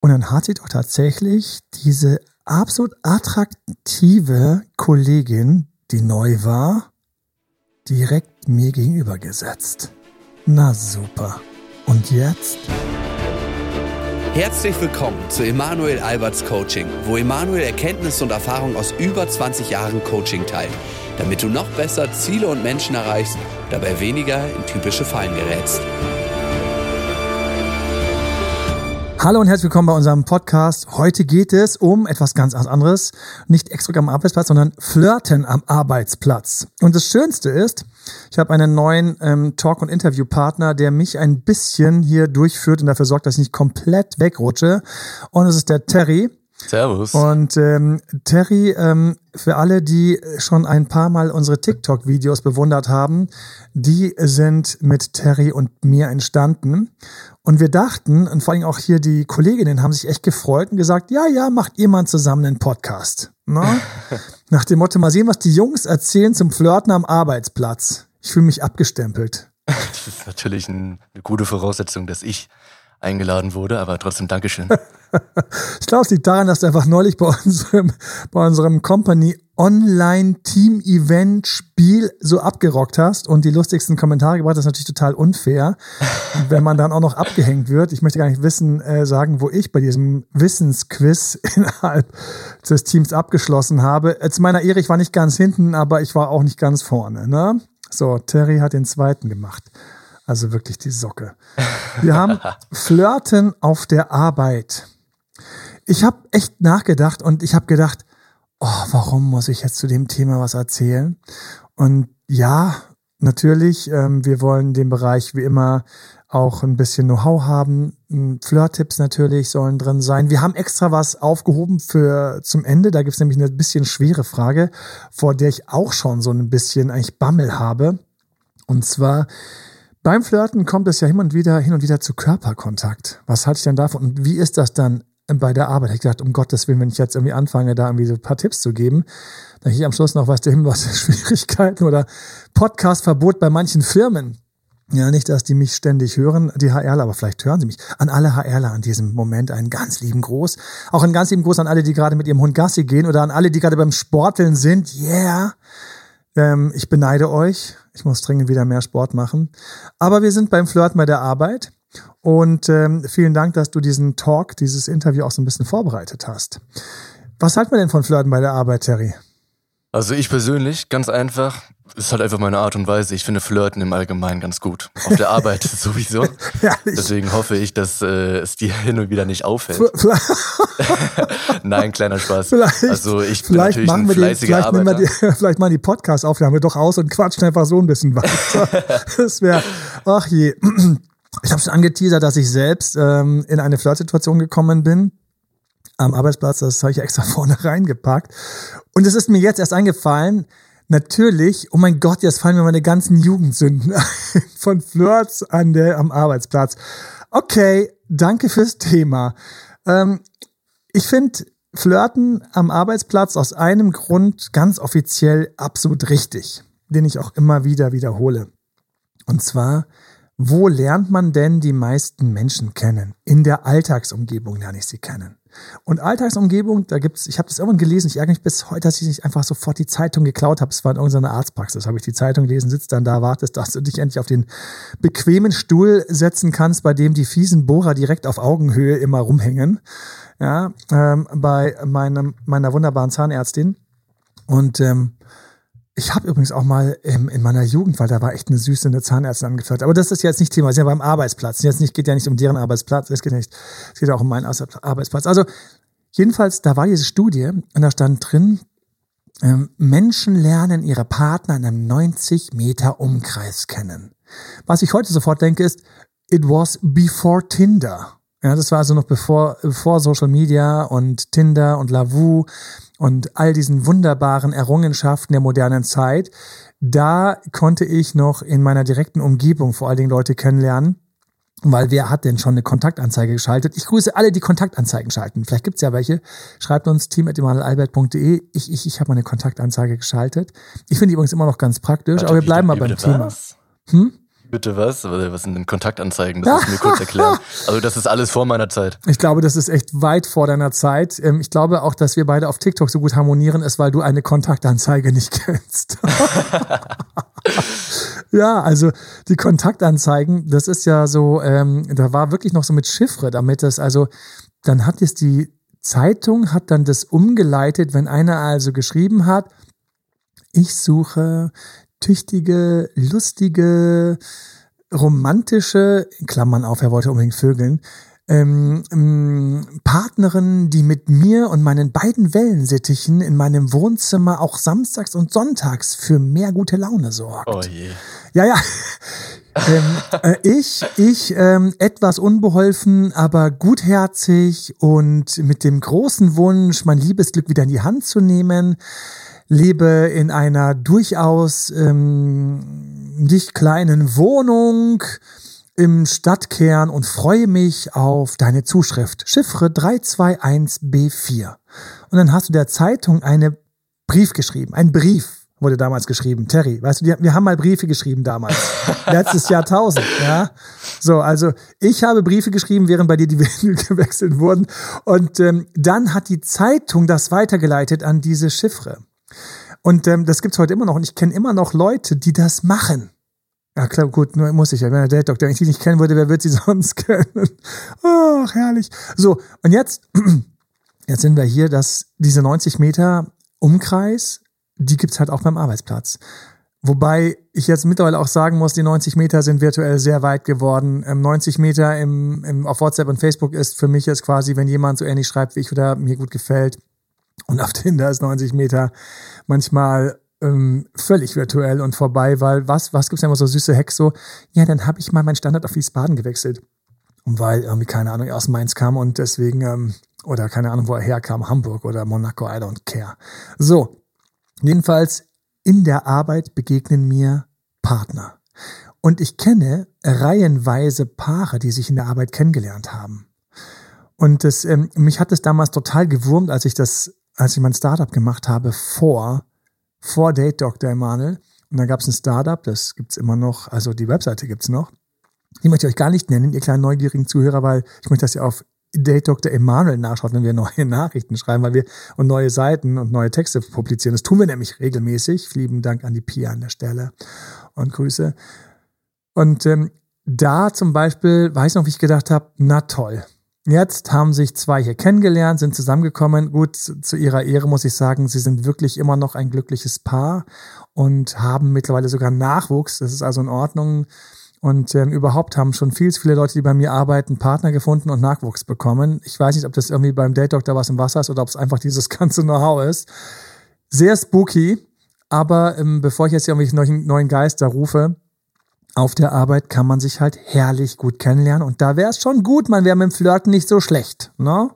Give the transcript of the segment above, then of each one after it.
Und dann hat sie doch tatsächlich diese absolut attraktive Kollegin, die neu war, direkt mir gegenüber gesetzt. Na super. Und jetzt? Herzlich willkommen zu Emanuel Alberts Coaching, wo Emanuel Erkenntnisse und Erfahrung aus über 20 Jahren Coaching teilt, damit du noch besser Ziele und Menschen erreichst, dabei weniger in typische Fallen gerätst. Hallo und herzlich willkommen bei unserem Podcast. Heute geht es um etwas ganz anderes. Nicht extra am Arbeitsplatz, sondern Flirten am Arbeitsplatz. Und das Schönste ist, ich habe einen neuen ähm, Talk- und Interviewpartner, der mich ein bisschen hier durchführt und dafür sorgt, dass ich nicht komplett wegrutsche. Und es ist der Terry. Servus. Und ähm, Terry, ähm, für alle, die schon ein paar Mal unsere TikTok-Videos bewundert haben, die sind mit Terry und mir entstanden. Und wir dachten, und vor allem auch hier die Kolleginnen haben sich echt gefreut und gesagt, ja, ja, macht ihr mal zusammen einen Podcast. Ne? Nach dem Motto, mal sehen, was die Jungs erzählen zum Flirten am Arbeitsplatz. Ich fühle mich abgestempelt. Das ist natürlich ein, eine gute Voraussetzung, dass ich eingeladen wurde, aber trotzdem Dankeschön. ich glaube, es liegt daran, dass du einfach neulich bei unserem, bei unserem Company Online Team Event Spiel so abgerockt hast und die lustigsten Kommentare gebracht. Das ist natürlich total unfair, wenn man dann auch noch abgehängt wird. Ich möchte gar nicht wissen, äh, sagen, wo ich bei diesem Wissensquiz innerhalb des Teams abgeschlossen habe. Zu meiner Ehre, ich war nicht ganz hinten, aber ich war auch nicht ganz vorne. Ne? So, Terry hat den zweiten gemacht. Also wirklich die Socke. Wir haben Flirten auf der Arbeit. Ich habe echt nachgedacht und ich habe gedacht, oh, warum muss ich jetzt zu dem Thema was erzählen? Und ja, natürlich, ähm, wir wollen den Bereich wie immer auch ein bisschen Know-how haben. Flirt-Tipps natürlich sollen drin sein. Wir haben extra was aufgehoben für zum Ende. Da gibt's nämlich eine bisschen schwere Frage, vor der ich auch schon so ein bisschen eigentlich Bammel habe. Und zwar, beim Flirten kommt es ja hin und wieder, hin und wieder zu Körperkontakt. Was halte ich denn davon? Und wie ist das dann bei der Arbeit? Ich gedacht, um Gottes Willen, wenn ich jetzt irgendwie anfange, da irgendwie so ein paar Tipps zu geben, dann ich am Schluss noch, was der Himmel, was Schwierigkeiten oder Podcastverbot bei manchen Firmen. Ja, nicht, dass die mich ständig hören, die HRler, aber vielleicht hören sie mich. An alle HRler an diesem Moment einen ganz lieben Gruß. Auch einen ganz lieben Gruß an alle, die gerade mit ihrem Hund Gassi gehen oder an alle, die gerade beim Sporteln sind. Yeah. Ähm, ich beneide euch. Ich muss dringend wieder mehr Sport machen. Aber wir sind beim Flirten bei der Arbeit. Und ähm, vielen Dank, dass du diesen Talk, dieses Interview auch so ein bisschen vorbereitet hast. Was halten wir denn von Flirten bei der Arbeit, Terry? Also ich persönlich, ganz einfach, ist halt einfach meine Art und Weise. Ich finde Flirten im Allgemeinen ganz gut. Auf der Arbeit sowieso. Deswegen hoffe ich, dass äh, es dir hin und wieder nicht auffällt. Nein, kleiner Spaß. Vielleicht, also ich bin natürlich ein fleißiger die, vielleicht Arbeiter. Die, vielleicht mal die Podcast-Aufnahme doch aus und quatschen einfach so ein bisschen weiter. das wäre, ach je. Ich habe schon angeteasert, dass ich selbst ähm, in eine Flirtsituation gekommen bin am Arbeitsplatz. Das habe ich extra vorne reingepackt. Und es ist mir jetzt erst eingefallen, natürlich, oh mein Gott, jetzt fallen mir meine ganzen Jugendsünden ein von Flirts an der, am Arbeitsplatz. Okay, danke fürs Thema. Ähm, ich finde Flirten am Arbeitsplatz aus einem Grund ganz offiziell absolut richtig, den ich auch immer wieder wiederhole. Und zwar, wo lernt man denn die meisten Menschen kennen? In der Alltagsumgebung lerne ich sie kennen. Und Alltagsumgebung, da gibt's, ich habe das irgendwann gelesen, ich ärgere mich bis heute, dass ich nicht einfach sofort die Zeitung geklaut habe. Es war in irgendeiner Arztpraxis, habe ich die Zeitung gelesen, sitzt dann da, wartest, dass du dich endlich auf den bequemen Stuhl setzen kannst, bei dem die fiesen Bohrer direkt auf Augenhöhe immer rumhängen. Ja, ähm, bei meinem, meiner wunderbaren Zahnärztin. Und ähm, ich habe übrigens auch mal ähm, in meiner Jugend, weil da war echt eine süße eine Zahnärztin angefragt. Aber das ist jetzt nicht Thema. Sie sind ja beim Arbeitsplatz. Jetzt nicht, geht ja nicht um deren Arbeitsplatz. Es geht nicht. Es geht auch um meinen Arbeitsplatz. Also jedenfalls, da war diese Studie und da stand drin, ähm, Menschen lernen ihre Partner in einem 90 Meter Umkreis kennen. Was ich heute sofort denke ist, it was before Tinder. Ja, das war also noch bevor, bevor Social Media und Tinder und Lavu und all diesen wunderbaren Errungenschaften der modernen Zeit. Da konnte ich noch in meiner direkten Umgebung vor allen Dingen Leute kennenlernen. Weil wer hat denn schon eine Kontaktanzeige geschaltet? Ich grüße alle, die Kontaktanzeigen schalten. Vielleicht gibt's ja welche. Schreibt uns team.emanuelalbert.de. Ich, ich, ich habe meine Kontaktanzeige geschaltet. Ich finde die übrigens immer noch ganz praktisch, Warte, aber wir bleiben mal beim Thema. Was? Hm? Bitte was? Was sind denn Kontaktanzeigen? Das musst du mir kurz erklären. Also das ist alles vor meiner Zeit. Ich glaube, das ist echt weit vor deiner Zeit. Ähm, ich glaube auch, dass wir beide auf TikTok so gut harmonieren, ist, weil du eine Kontaktanzeige nicht kennst. ja, also die Kontaktanzeigen, das ist ja so, ähm, da war wirklich noch so mit Chiffre, damit das, also dann hat es die Zeitung, hat dann das umgeleitet, wenn einer also geschrieben hat, ich suche tüchtige, lustige, romantische, Klammern auf, er wollte unbedingt vögeln, ähm, ähm, Partnerin, die mit mir und meinen beiden Wellensittichen in meinem Wohnzimmer auch samstags und sonntags für mehr gute Laune sorgt. Oh je. Ja, ja. ähm, äh, ich, ich ähm, etwas unbeholfen, aber gutherzig und mit dem großen Wunsch, mein Liebesglück wieder in die Hand zu nehmen, lebe in einer durchaus ähm, nicht kleinen Wohnung im Stadtkern und freue mich auf deine Zuschrift. Chiffre 321b4. Und dann hast du der Zeitung eine Brief geschrieben, ein Brief wurde damals geschrieben. Terry, weißt du, wir haben mal Briefe geschrieben damals. Letztes Jahrtausend, ja. So, also ich habe Briefe geschrieben, während bei dir die Windel gewechselt wurden. Und ähm, dann hat die Zeitung das weitergeleitet an diese Chiffre. Und ähm, das gibt's heute immer noch. Und ich kenne immer noch Leute, die das machen. Ja, klar, gut, nur muss ich ja. Wenn der Doktor, wenn ich die nicht kennen würde, wer wird sie sonst kennen? Ach, herrlich. So, und jetzt, jetzt sind wir hier, dass diese 90 Meter Umkreis, die gibt's halt auch beim Arbeitsplatz. Wobei ich jetzt mittlerweile auch sagen muss, die 90 Meter sind virtuell sehr weit geworden. 90 ähm, Meter im, im, auf WhatsApp und Facebook ist für mich jetzt quasi, wenn jemand so ähnlich schreibt wie ich oder mir gut gefällt. Und auf Tinder ist 90 Meter manchmal ähm, völlig virtuell und vorbei, weil was, was gibt's denn immer so süße Hacks so? Ja, dann habe ich mal meinen Standard auf Wiesbaden gewechselt. Und weil irgendwie, keine Ahnung, aus Mainz kam und deswegen, ähm, oder keine Ahnung, wo er herkam, Hamburg oder Monaco, I don't care. So, jedenfalls in der Arbeit begegnen mir Partner. Und ich kenne reihenweise Paare, die sich in der Arbeit kennengelernt haben. Und das, ähm, mich hat es damals total gewurmt, als ich das, als ich mein Startup gemacht habe vor vor Date Dr. Emanuel. Und da gab es ein Startup, das gibt's immer noch, also die Webseite gibt's noch. Die möchte ich euch gar nicht nennen, ihr kleinen neugierigen Zuhörer, weil ich möchte, dass ihr auf Date Dr. Emanuel nachschaut, wenn wir neue Nachrichten schreiben, weil wir und neue Seiten und neue Texte publizieren. Das tun wir nämlich regelmäßig. Lieben Dank an die Pia an der Stelle und Grüße. Und ähm, da zum Beispiel weiß noch, wie ich gedacht habe, na toll, Jetzt haben sich zwei hier kennengelernt, sind zusammengekommen. Gut, zu ihrer Ehre muss ich sagen, sie sind wirklich immer noch ein glückliches Paar und haben mittlerweile sogar Nachwuchs. Das ist also in Ordnung. Und ähm, überhaupt haben schon viel zu viele Leute, die bei mir arbeiten, Partner gefunden und Nachwuchs bekommen. Ich weiß nicht, ob das irgendwie beim Date Doctor was im Wasser ist oder ob es einfach dieses ganze Know-how ist. Sehr spooky. Aber ähm, bevor ich jetzt hier irgendwelche neuen, neuen Geister rufe, auf der Arbeit kann man sich halt herrlich gut kennenlernen und da wäre es schon gut, man wäre mit dem Flirten nicht so schlecht, ne?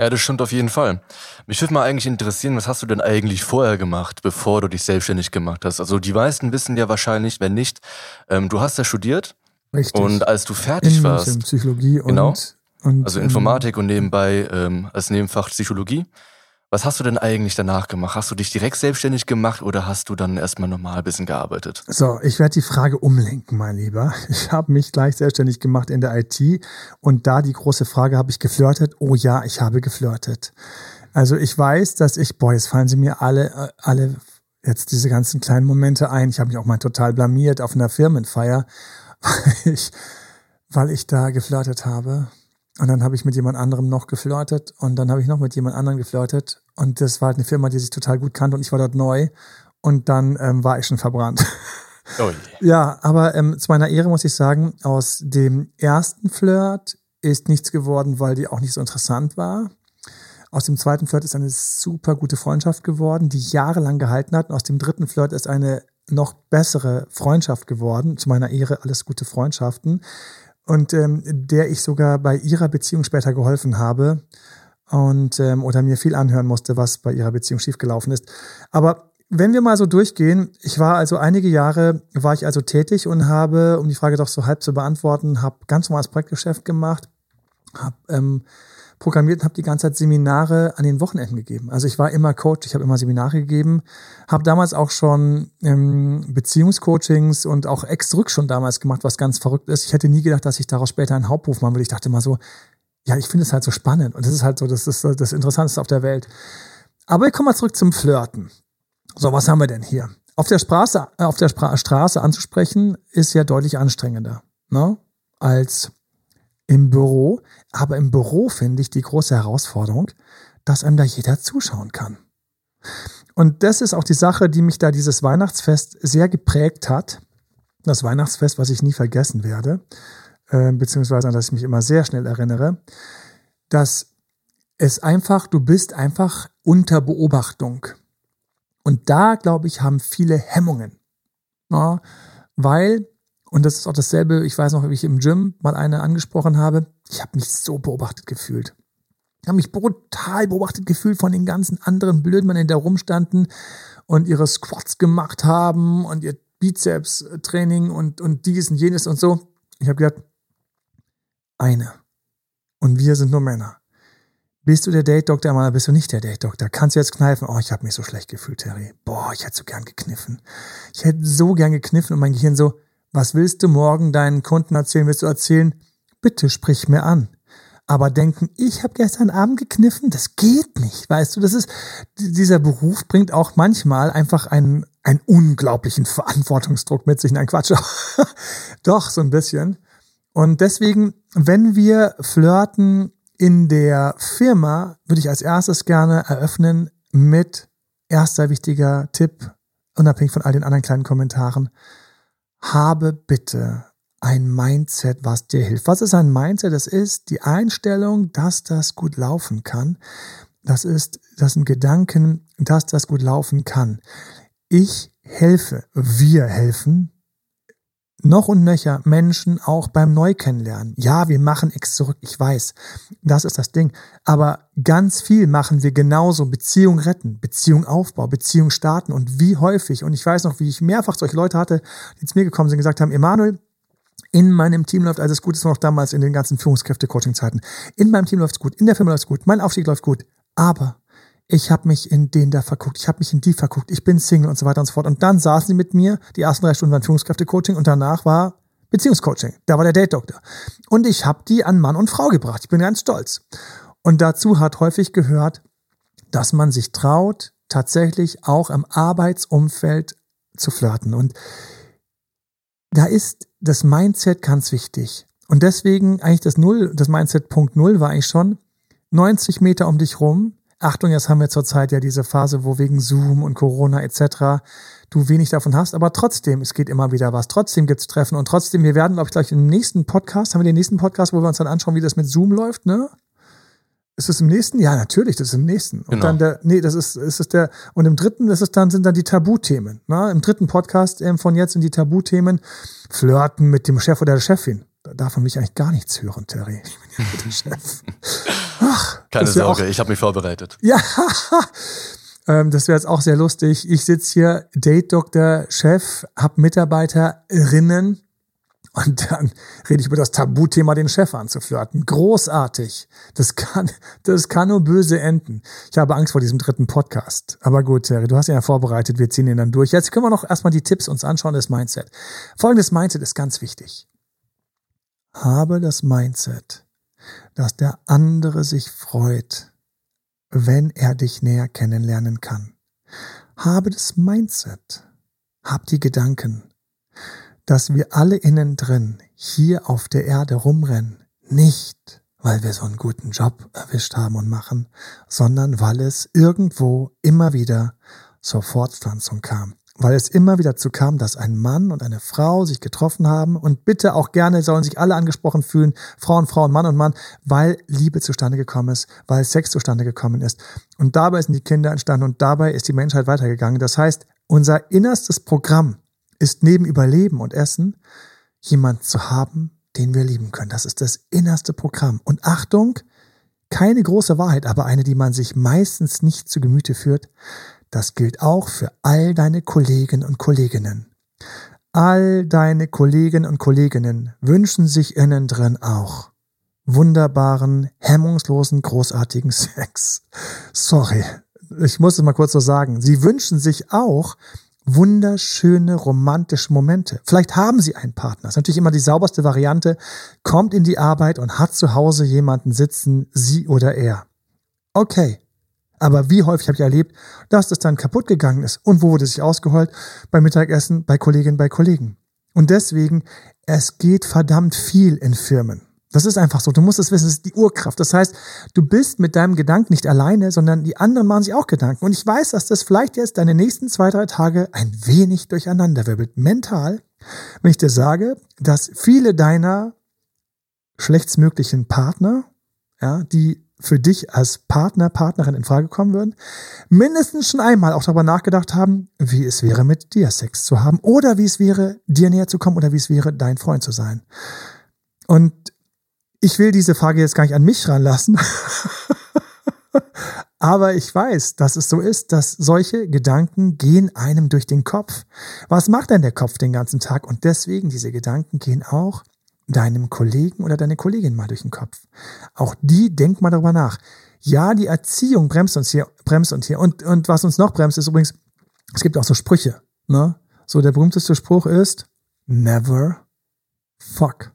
Ja, das stimmt auf jeden Fall. Mich würde mal eigentlich interessieren, was hast du denn eigentlich vorher gemacht, bevor du dich selbstständig gemacht hast? Also die meisten wissen ja wahrscheinlich, wenn nicht, ähm, du hast ja studiert. Richtig. Und als du fertig in, warst. In Psychologie und, genau, und also Informatik und nebenbei ähm, als Nebenfach Psychologie. Was hast du denn eigentlich danach gemacht? Hast du dich direkt selbstständig gemacht oder hast du dann erstmal normal ein bisschen gearbeitet? So, ich werde die Frage umlenken, mein Lieber. Ich habe mich gleich selbstständig gemacht in der IT und da die große Frage, habe ich geflirtet? Oh ja, ich habe geflirtet. Also ich weiß, dass ich, boah, jetzt fallen sie mir alle, äh, alle jetzt diese ganzen kleinen Momente ein. Ich habe mich auch mal total blamiert auf einer Firmenfeier, weil ich, weil ich da geflirtet habe. Und dann habe ich mit jemand anderem noch geflirtet und dann habe ich noch mit jemand anderem geflirtet und das war halt eine Firma, die sich total gut kannte und ich war dort neu und dann ähm, war ich schon verbrannt. Oh ja, aber ähm, zu meiner Ehre muss ich sagen, aus dem ersten Flirt ist nichts geworden, weil die auch nicht so interessant war. Aus dem zweiten Flirt ist eine super gute Freundschaft geworden, die jahrelang gehalten hat. Und aus dem dritten Flirt ist eine noch bessere Freundschaft geworden. Zu meiner Ehre alles gute Freundschaften und ähm, der ich sogar bei ihrer Beziehung später geholfen habe und ähm, oder mir viel anhören musste, was bei ihrer Beziehung schiefgelaufen ist. Aber wenn wir mal so durchgehen, ich war also einige Jahre, war ich also tätig und habe, um die Frage doch so halb zu beantworten, habe ganz normales Projektgeschäft gemacht, habe ähm, programmiert und habe die ganze Zeit Seminare an den Wochenenden gegeben. Also ich war immer Coach, ich habe immer Seminare gegeben, habe damals auch schon ähm, Beziehungscoachings und auch Ex-Rück schon damals gemacht, was ganz verrückt ist. Ich hätte nie gedacht, dass ich daraus später einen Hauptberuf machen würde. Ich dachte mal so, ja, ich finde es halt so spannend und das ist halt so, das ist das Interessanteste auf der Welt. Aber ich komme mal zurück zum Flirten. So, was haben wir denn hier? Auf der Straße, äh, auf der Spra Straße anzusprechen, ist ja deutlich anstrengender, ne? Als im Büro. Aber im Büro finde ich die große Herausforderung, dass einem da jeder zuschauen kann. Und das ist auch die Sache, die mich da dieses Weihnachtsfest sehr geprägt hat. Das Weihnachtsfest, was ich nie vergessen werde, äh, beziehungsweise an das ich mich immer sehr schnell erinnere, dass es einfach, du bist einfach unter Beobachtung. Und da, glaube ich, haben viele Hemmungen. Ja, weil, und das ist auch dasselbe, ich weiß noch, wie ich im Gym mal eine angesprochen habe, ich habe mich so beobachtet gefühlt. Ich habe mich brutal beobachtet gefühlt von den ganzen anderen Blödmännern, die da rumstanden und ihre Squats gemacht haben und ihr Bizeps-Training und, und dies und jenes und so. Ich habe gedacht, eine. Und wir sind nur Männer. Bist du der Date-Doktor, mal bist du nicht der Date-Doktor? Kannst du jetzt kneifen? Oh, ich habe mich so schlecht gefühlt, Terry. Boah, ich hätte so gern gekniffen. Ich hätte so gern gekniffen und mein Gehirn so, was willst du morgen deinen Kunden erzählen? Willst du erzählen, bitte sprich mir an. Aber denken, ich habe gestern Abend gekniffen, das geht nicht, weißt du, das ist, dieser Beruf bringt auch manchmal einfach einen, einen unglaublichen Verantwortungsdruck mit sich. Nein, Quatsch. Doch, so ein bisschen. Und deswegen, wenn wir flirten, in der Firma würde ich als erstes gerne eröffnen mit erster wichtiger Tipp, unabhängig von all den anderen kleinen Kommentaren. Habe bitte ein Mindset, was dir hilft. Was ist ein Mindset? Das ist die Einstellung, dass das gut laufen kann. Das ist, das sind Gedanken, dass das gut laufen kann. Ich helfe, wir helfen noch und nöcher Menschen auch beim Neukennenlernen. Ja, wir machen Ex zurück, ich weiß. Das ist das Ding. Aber ganz viel machen wir genauso. Beziehung retten, Beziehung aufbauen, Beziehung starten. Und wie häufig, und ich weiß noch, wie ich mehrfach solche Leute hatte, die zu mir gekommen sind und gesagt haben, Emanuel, in meinem Team läuft alles gut, das war noch damals in den ganzen Führungskräfte-Coaching-Zeiten. In meinem Team läuft es gut, in der Firma läuft es gut, mein Aufstieg läuft gut. Aber ich habe mich in den da verguckt, ich habe mich in die verguckt, ich bin Single und so weiter und so fort. Und dann saßen sie mit mir, die ersten drei Stunden waren Führungskräfte-Coaching und danach war Beziehungscoaching. Da war der Date-Doktor. Und ich habe die an Mann und Frau gebracht. Ich bin ganz stolz. Und dazu hat häufig gehört, dass man sich traut, tatsächlich auch im Arbeitsumfeld zu flirten. Und da ist das Mindset ganz wichtig. Und deswegen eigentlich das Null, das Mindset Punkt Null war ich schon 90 Meter um dich rum Achtung, jetzt haben wir zurzeit ja diese Phase, wo wegen Zoom und Corona etc. du wenig davon hast, aber trotzdem, es geht immer wieder was. Trotzdem gibt's Treffen und trotzdem, wir werden, glaube ich, gleich im nächsten Podcast, haben wir den nächsten Podcast, wo wir uns dann anschauen, wie das mit Zoom läuft, ne? Ist es im nächsten? Ja, natürlich, das ist im nächsten. Und genau. dann der, nee, das ist, ist es der, und im dritten ist es dann, sind dann die Tabuthemen. Ne? Im dritten Podcast ähm, von jetzt sind die Tabuthemen Flirten mit dem Chef oder der Chefin. Da darf man mich eigentlich gar nichts hören, Terry. Ich bin ja der Chef. Ach, Keine Sorge, auch, ich habe mich vorbereitet. Ja, ähm, das wäre jetzt auch sehr lustig. Ich sitze hier, Date-Doktor, Chef, hab Mitarbeiterinnen und dann rede ich über das Tabuthema, den Chef anzuflirten. Großartig. Das kann, das kann nur böse enden. Ich habe Angst vor diesem dritten Podcast. Aber gut, Terry, du hast ihn ja vorbereitet. Wir ziehen ihn dann durch. Jetzt können wir noch erstmal die Tipps uns anschauen, das Mindset. Folgendes Mindset ist ganz wichtig. Habe das Mindset, dass der andere sich freut, wenn er dich näher kennenlernen kann. Habe das Mindset, hab die Gedanken, dass wir alle innen drin hier auf der Erde rumrennen, nicht weil wir so einen guten Job erwischt haben und machen, sondern weil es irgendwo immer wieder zur Fortpflanzung kam weil es immer wieder dazu kam, dass ein Mann und eine Frau sich getroffen haben und bitte auch gerne sollen sich alle angesprochen fühlen, Frauen, Frauen, Mann und Mann, weil Liebe zustande gekommen ist, weil Sex zustande gekommen ist. Und dabei sind die Kinder entstanden und dabei ist die Menschheit weitergegangen. Das heißt, unser innerstes Programm ist neben Überleben und Essen, jemand zu haben, den wir lieben können. Das ist das innerste Programm. Und Achtung, keine große Wahrheit, aber eine, die man sich meistens nicht zu Gemüte führt. Das gilt auch für all deine Kollegen und Kolleginnen. All deine Kollegen und Kolleginnen wünschen sich innen drin auch, wunderbaren, hemmungslosen, großartigen Sex. Sorry, ich muss es mal kurz so sagen. Sie wünschen sich auch wunderschöne romantische Momente. Vielleicht haben Sie einen Partner. Das ist natürlich immer die sauberste Variante. Kommt in die Arbeit und hat zu Hause jemanden sitzen, sie oder er. Okay. Aber wie häufig habe ich erlebt, dass das dann kaputt gegangen ist? Und wo wurde sich ausgeheult? Beim Mittagessen, bei Kolleginnen, bei Kollegen. Und deswegen, es geht verdammt viel in Firmen. Das ist einfach so. Du musst es wissen, das ist die Urkraft. Das heißt, du bist mit deinem Gedanken nicht alleine, sondern die anderen machen sich auch Gedanken. Und ich weiß, dass das vielleicht jetzt deine nächsten zwei, drei Tage ein wenig durcheinander wirbelt. Mental, wenn ich dir sage, dass viele deiner schlechtsmöglichen Partner, ja, die für dich als Partner, Partnerin in Frage kommen würden, mindestens schon einmal auch darüber nachgedacht haben, wie es wäre, mit dir Sex zu haben oder wie es wäre, dir näher zu kommen oder wie es wäre, dein Freund zu sein. Und ich will diese Frage jetzt gar nicht an mich ranlassen. Aber ich weiß, dass es so ist, dass solche Gedanken gehen einem durch den Kopf. Was macht denn der Kopf den ganzen Tag? Und deswegen, diese Gedanken gehen auch deinem Kollegen oder deine Kollegin mal durch den Kopf. Auch die denk mal darüber nach. Ja, die Erziehung bremst uns hier, bremst uns hier. Und, und was uns noch bremst, ist übrigens, es gibt auch so Sprüche, ne? So, der berühmteste Spruch ist, never fuck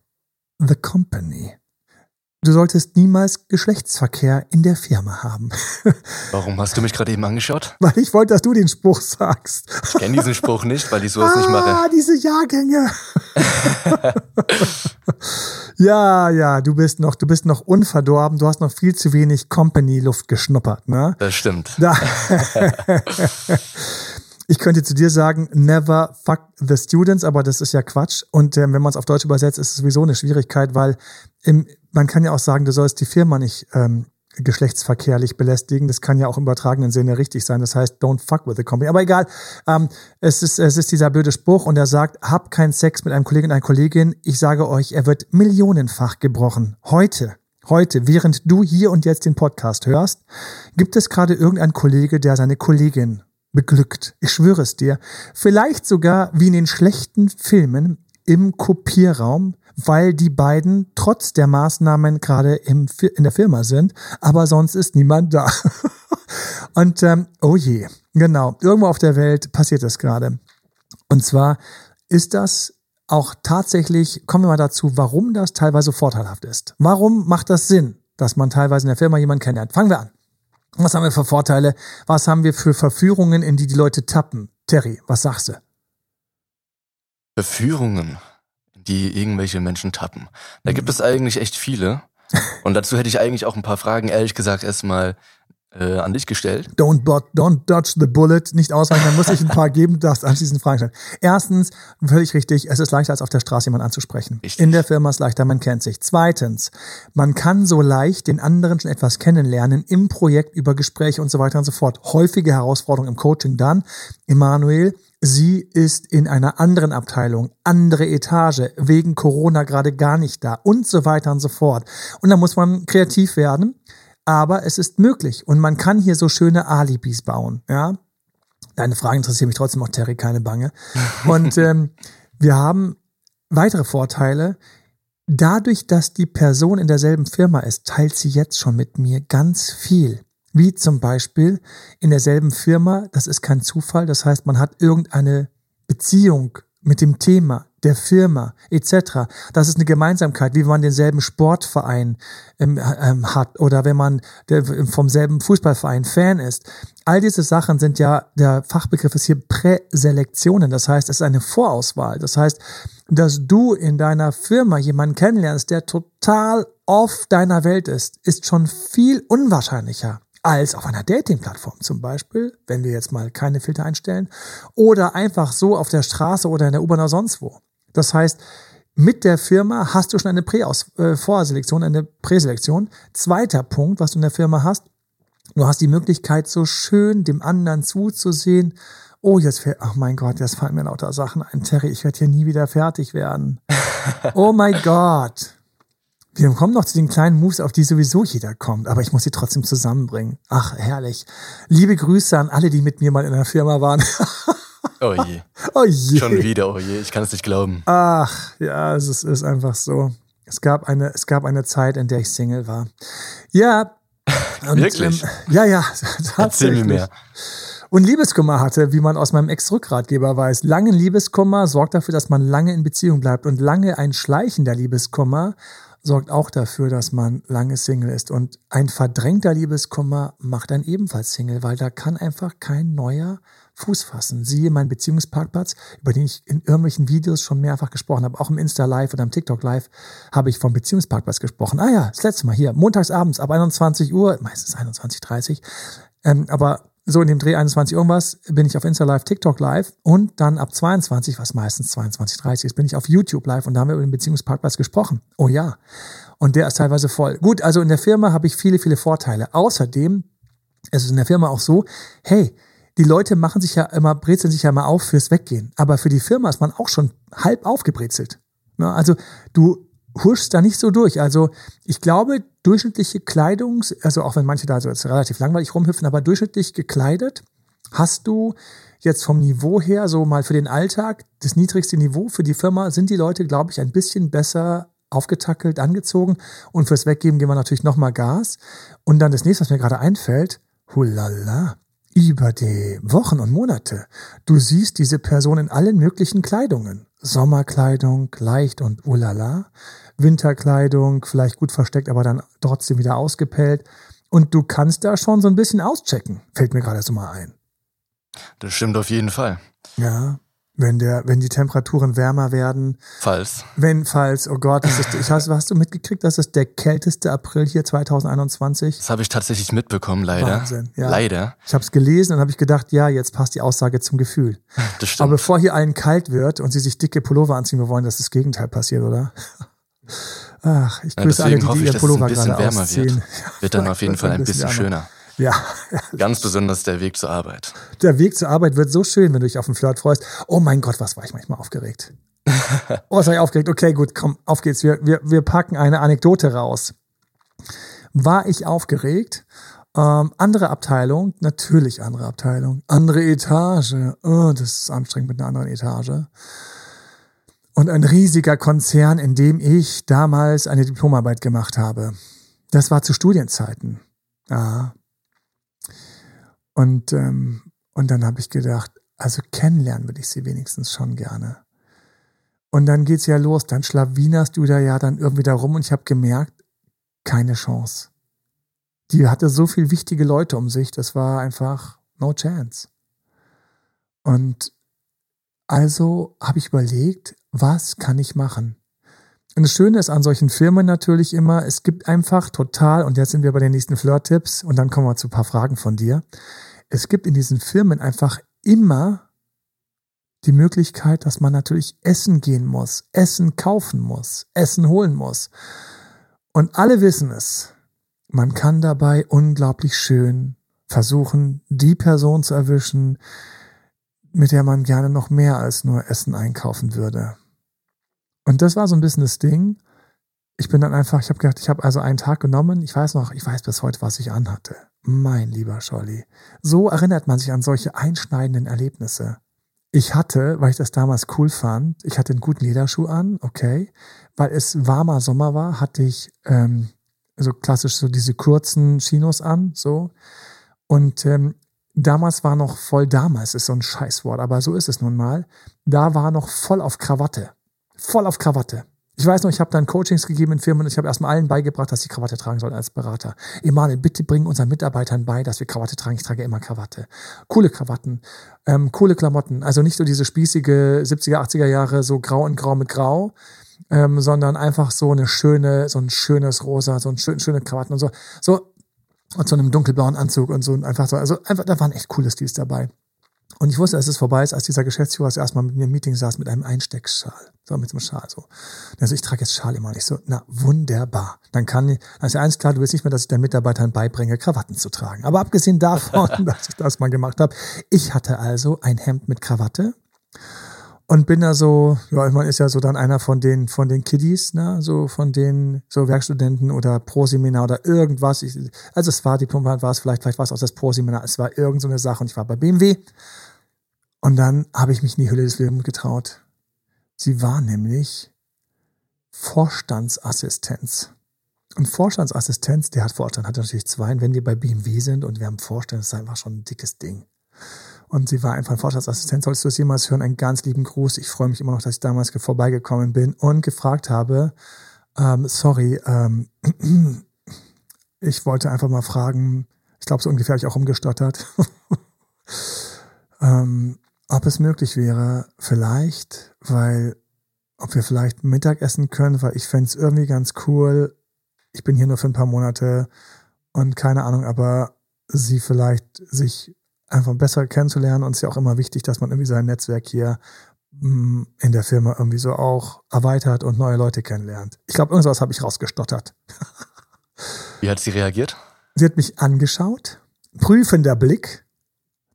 the company. Du solltest niemals Geschlechtsverkehr in der Firma haben. Warum hast du mich gerade eben angeschaut? Weil ich wollte, dass du den Spruch sagst. Ich kenne diesen Spruch nicht, weil ich sowas ah, nicht mache. Ah, diese Jahrgänge. ja, ja, du bist noch, du bist noch unverdorben. Du hast noch viel zu wenig Company-Luft geschnuppert, ne? Das stimmt. Da Ich könnte zu dir sagen, never fuck the students, aber das ist ja Quatsch. Und äh, wenn man es auf Deutsch übersetzt, ist es sowieso eine Schwierigkeit, weil im, man kann ja auch sagen, du sollst die Firma nicht ähm, geschlechtsverkehrlich belästigen. Das kann ja auch im übertragenen Sinne richtig sein. Das heißt, don't fuck with the company. Aber egal, ähm, es, ist, es ist dieser blöde Spruch und er sagt, hab keinen Sex mit einem Kollegen und einer Kollegin. Ich sage euch, er wird millionenfach gebrochen. Heute. Heute, während du hier und jetzt den Podcast hörst, gibt es gerade irgendeinen Kollege, der seine Kollegin beglückt. Ich schwöre es dir. Vielleicht sogar wie in den schlechten Filmen im Kopierraum, weil die beiden trotz der Maßnahmen gerade im, in der Firma sind, aber sonst ist niemand da. Und ähm, oh je, genau, irgendwo auf der Welt passiert das gerade. Und zwar ist das auch tatsächlich, kommen wir mal dazu, warum das teilweise vorteilhaft ist. Warum macht das Sinn, dass man teilweise in der Firma jemanden kennenlernt? Fangen wir an. Was haben wir für Vorteile? Was haben wir für Verführungen, in die die Leute tappen? Terry, was sagst du? Verführungen, die irgendwelche Menschen tappen. Da gibt es eigentlich echt viele. Und dazu hätte ich eigentlich auch ein paar Fragen, ehrlich gesagt, erstmal äh, an dich gestellt. Don't, bot, don't dodge the bullet, nicht ausweichen, dann muss ich ein paar geben, darfst anschließend Fragen stellen. Erstens, völlig richtig, es ist leichter als auf der Straße jemanden anzusprechen. Richtig. In der Firma ist es leichter, man kennt sich. Zweitens, man kann so leicht den anderen schon etwas kennenlernen im Projekt über Gespräche und so weiter und so fort. Häufige Herausforderung im Coaching dann, Emanuel, Sie ist in einer anderen Abteilung, andere Etage, wegen Corona gerade gar nicht da und so weiter und so fort. Und da muss man kreativ werden aber es ist möglich und man kann hier so schöne Alibis bauen. Ja, deine Fragen interessieren mich trotzdem auch, Terry, keine Bange. Und ähm, wir haben weitere Vorteile. Dadurch, dass die Person in derselben Firma ist, teilt sie jetzt schon mit mir ganz viel. Wie zum Beispiel in derselben Firma, das ist kein Zufall, das heißt, man hat irgendeine Beziehung mit dem Thema, der Firma etc. Das ist eine Gemeinsamkeit, wie wenn man denselben Sportverein ähm, ähm, hat oder wenn man der, vom selben Fußballverein Fan ist. All diese Sachen sind ja, der Fachbegriff ist hier Präselektionen. Das heißt, es ist eine Vorauswahl. Das heißt, dass du in deiner Firma jemanden kennenlernst, der total off deiner Welt ist, ist schon viel unwahrscheinlicher als auf einer Dating-Plattform zum Beispiel, wenn wir jetzt mal keine Filter einstellen, oder einfach so auf der Straße oder in der U-Bahn oder sonst wo. Das heißt, mit der Firma hast du schon eine Prä-Aus äh, Vorselektion, eine Präselektion. Zweiter Punkt, was du in der Firma hast, du hast die Möglichkeit, so schön dem anderen zuzusehen. Oh, jetzt fällt, ach mein Gott, jetzt fallen mir lauter Sachen ein. Terry, ich werde hier nie wieder fertig werden. oh mein Gott. Wir kommen noch zu den kleinen Moves, auf die sowieso jeder kommt, aber ich muss sie trotzdem zusammenbringen. Ach, herrlich. Liebe Grüße an alle, die mit mir mal in der Firma waren. Oh je. oh je. Schon wieder, oh je. Ich kann es nicht glauben. Ach, ja, es ist, ist einfach so. Es gab eine, es gab eine Zeit, in der ich Single war. Ja. Und, Wirklich? Ähm, ja, ja. Erzähl mir mehr. Und Liebeskummer hatte, wie man aus meinem Ex-Rückratgeber weiß. Lange Liebeskummer sorgt dafür, dass man lange in Beziehung bleibt. Und lange ein schleichender Liebeskummer sorgt auch dafür, dass man lange Single ist. Und ein verdrängter Liebeskummer macht dann ebenfalls Single, weil da kann einfach kein neuer Fuß fassen. Siehe meinen Beziehungsparkplatz, über den ich in irgendwelchen Videos schon mehrfach gesprochen habe. Auch im Insta Live oder im TikTok Live habe ich vom Beziehungsparkplatz gesprochen. Ah ja, das letzte Mal hier, montagsabends ab 21 Uhr, meistens 21.30 Uhr. Ähm, aber so in dem Dreh 21 irgendwas bin ich auf Insta Live, TikTok Live und dann ab 22, was meistens 22.30 ist, bin ich auf YouTube Live und da haben wir über den Beziehungsparkplatz gesprochen. Oh ja. Und der ist teilweise voll. Gut, also in der Firma habe ich viele, viele Vorteile. Außerdem ist es in der Firma auch so, hey, die Leute machen sich ja immer, brezeln sich ja mal auf fürs Weggehen. Aber für die Firma ist man auch schon halb aufgebrezelt. Ja, also du huschst da nicht so durch. Also ich glaube, durchschnittliche Kleidung, also auch wenn manche da so jetzt relativ langweilig rumhüpfen, aber durchschnittlich gekleidet hast du jetzt vom Niveau her, so mal für den Alltag, das niedrigste Niveau für die Firma, sind die Leute, glaube ich, ein bisschen besser aufgetackelt, angezogen. Und fürs Weggeben geben wir natürlich nochmal Gas. Und dann das nächste, was mir gerade einfällt, hulala, über die Wochen und Monate. Du siehst diese Person in allen möglichen Kleidungen. Sommerkleidung, leicht und ulala. Winterkleidung, vielleicht gut versteckt, aber dann trotzdem wieder ausgepellt. Und du kannst da schon so ein bisschen auschecken, fällt mir gerade so mal ein. Das stimmt auf jeden Fall. Ja wenn der, wenn die Temperaturen wärmer werden. Falls. Wenn, falls, oh Gott, das ist, ich hast, hast du mitgekriegt, dass es der kälteste April hier 2021? Das habe ich tatsächlich mitbekommen, leider. Wahnsinn, ja. Leider. Ich habe es gelesen und habe ich gedacht, ja, jetzt passt die Aussage zum Gefühl. Das stimmt. Aber bevor hier allen kalt wird und sie sich dicke Pullover anziehen, wir wollen, dass das Gegenteil passiert, oder? Ach, ich grüße ja, alle, die, die ihr Pullover gerade ausziehen. Wird, wird dann auf jeden Fall ein bisschen, bisschen schöner. Ja. Ganz besonders der Weg zur Arbeit. Der Weg zur Arbeit wird so schön, wenn du dich auf den Flirt freust. Oh mein Gott, was war ich manchmal aufgeregt. oh, was war ich aufgeregt? Okay, gut, komm, auf geht's. Wir, wir, wir packen eine Anekdote raus. War ich aufgeregt? Ähm, andere Abteilung, natürlich andere Abteilung. Andere Etage. Oh, das ist anstrengend mit einer anderen Etage. Und ein riesiger Konzern, in dem ich damals eine Diplomarbeit gemacht habe. Das war zu Studienzeiten. Ja, und, ähm, und dann habe ich gedacht, also kennenlernen würde ich sie wenigstens schon gerne. Und dann geht's ja los, dann schlawinerst du da ja dann irgendwie da rum und ich habe gemerkt, keine Chance. Die hatte so viel wichtige Leute um sich, das war einfach no chance. Und also habe ich überlegt, was kann ich machen? Und das Schöne ist an solchen Firmen natürlich immer, es gibt einfach total, und jetzt sind wir bei den nächsten Flirt-Tipps und dann kommen wir zu ein paar Fragen von dir es gibt in diesen Firmen einfach immer die Möglichkeit, dass man natürlich essen gehen muss, Essen kaufen muss, Essen holen muss. Und alle wissen es. Man kann dabei unglaublich schön versuchen, die Person zu erwischen, mit der man gerne noch mehr als nur Essen einkaufen würde. Und das war so ein bisschen das Ding. Ich bin dann einfach, ich habe gedacht, ich habe also einen Tag genommen. Ich weiß noch, ich weiß bis heute, was ich anhatte. Mein lieber Scholli, so erinnert man sich an solche einschneidenden Erlebnisse. Ich hatte, weil ich das damals cool fand, ich hatte einen guten Lederschuh an, okay. Weil es warmer Sommer war, hatte ich ähm, so klassisch so diese kurzen Chinos an, so. Und ähm, damals war noch voll damals, ist so ein Scheißwort, aber so ist es nun mal. Da war noch voll auf Krawatte. Voll auf Krawatte. Ich weiß noch, ich habe dann Coachings gegeben in Firmen und ich habe erstmal allen beigebracht, dass sie Krawatte tragen sollen als Berater. Emanuel, bitte bring unseren Mitarbeitern bei, dass wir Krawatte tragen. Ich trage immer Krawatte. Coole Krawatten, ähm, coole Klamotten. Also nicht so diese spießige 70er, 80er Jahre, so grau und grau mit grau, ähm, sondern einfach so eine schöne, so ein schönes Rosa, so ein schön, schöne Krawatten und so. So, und so einem dunkelblauen Anzug und so und einfach so. Also einfach, da waren echt coole Stils dabei. Und ich wusste, dass es vorbei ist, als dieser Geschäftsführer erstmal mit mir im Meeting saß mit einem Einsteckschal. So, mit so einem Schal, so. Also ich trage jetzt Schal immer. Und ich so, na, wunderbar. Dann kann, ist ja eins klar, du willst nicht mehr, dass ich den Mitarbeitern beibringe, Krawatten zu tragen. Aber abgesehen davon, dass ich das mal gemacht habe, ich hatte also ein Hemd mit Krawatte und bin da so, ja, man ist ja so dann einer von den, von den Kiddies, ne, so von den, so Werkstudenten oder Proseminar oder irgendwas. Ich, also es war Diplom, war es vielleicht, vielleicht war es auch das Proseminar, es war irgend so eine Sache und ich war bei BMW. Und dann habe ich mich in die Hülle des Lebens getraut. Sie war nämlich Vorstandsassistenz. Und Vorstandsassistenz, der hat Vorstand, hat natürlich zwei. Und wenn wir bei BMW sind und wir haben Vorstand, ist einfach schon ein dickes Ding. Und sie war einfach ein Vorstandsassistent. Solltest du es jemals hören, einen ganz lieben Gruß. Ich freue mich immer noch, dass ich damals vorbeigekommen bin und gefragt habe, ähm, sorry, ähm, ich wollte einfach mal fragen, ich glaube, so ungefähr habe ich auch umgestottert, ähm, ob es möglich wäre, vielleicht, weil, ob wir vielleicht Mittag essen können, weil ich fände es irgendwie ganz cool. Ich bin hier nur für ein paar Monate und keine Ahnung, aber sie vielleicht sich einfach besser kennenzulernen und es ist ja auch immer wichtig, dass man irgendwie sein Netzwerk hier mm, in der Firma irgendwie so auch erweitert und neue Leute kennenlernt. Ich glaube, irgendwas habe ich rausgestottert. Wie hat sie reagiert? Sie hat mich angeschaut, prüfender Blick,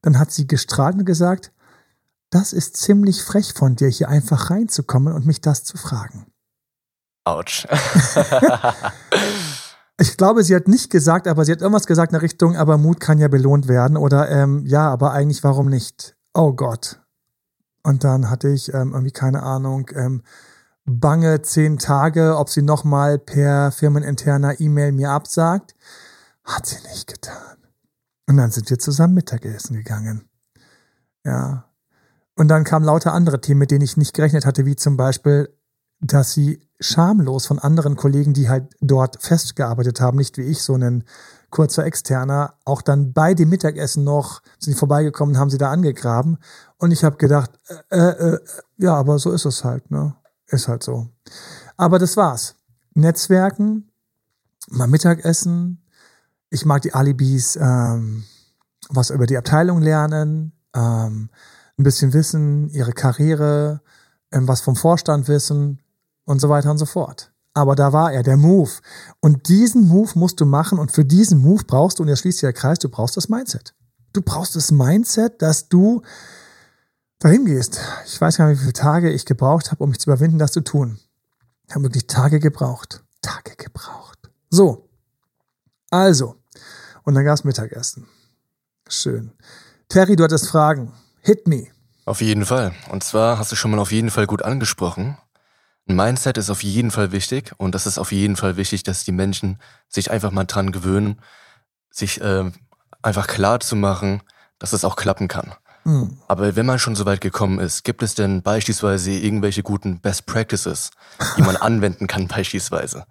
dann hat sie gestrahlt und gesagt, das ist ziemlich frech von dir, hier einfach reinzukommen und mich das zu fragen. Autsch. ich glaube, sie hat nicht gesagt, aber sie hat irgendwas gesagt in der Richtung, aber Mut kann ja belohnt werden oder ähm, ja, aber eigentlich warum nicht? Oh Gott. Und dann hatte ich ähm, irgendwie keine Ahnung, ähm, bange zehn Tage, ob sie nochmal per firmeninterner E-Mail mir absagt. Hat sie nicht getan. Und dann sind wir zusammen Mittagessen gegangen. Ja. Und dann kamen lauter andere Themen, mit denen ich nicht gerechnet hatte, wie zum Beispiel, dass sie schamlos von anderen Kollegen, die halt dort festgearbeitet haben, nicht wie ich, so ein kurzer Externer, auch dann bei dem Mittagessen noch sind vorbeigekommen, haben sie da angegraben. Und ich habe gedacht, äh, äh, äh, ja, aber so ist es halt, ne? Ist halt so. Aber das war's. Netzwerken, mal Mittagessen. Ich mag die Alibis, ähm, was über die Abteilung lernen, ähm, ein bisschen wissen, ihre Karriere, ähm, was vom Vorstand wissen, und so weiter und so fort. Aber da war er, der Move. Und diesen Move musst du machen und für diesen Move brauchst du, und jetzt schließt sich der Kreis, du brauchst das Mindset. Du brauchst das Mindset, dass du dahin gehst. Ich weiß gar nicht, wie viele Tage ich gebraucht habe, um mich zu überwinden, das zu tun. Ich habe wirklich Tage gebraucht. Tage gebraucht. So. Also. Und dann gab es Mittagessen. Schön. Terry, du hattest Fragen. Hit me. Auf jeden Fall. Und zwar hast du schon mal auf jeden Fall gut angesprochen. Ein Mindset ist auf jeden Fall wichtig und das ist auf jeden Fall wichtig, dass die Menschen sich einfach mal dran gewöhnen, sich äh, einfach klar zu machen, dass es auch klappen kann. Mhm. Aber wenn man schon so weit gekommen ist, gibt es denn beispielsweise irgendwelche guten Best Practices, die man anwenden kann beispielsweise?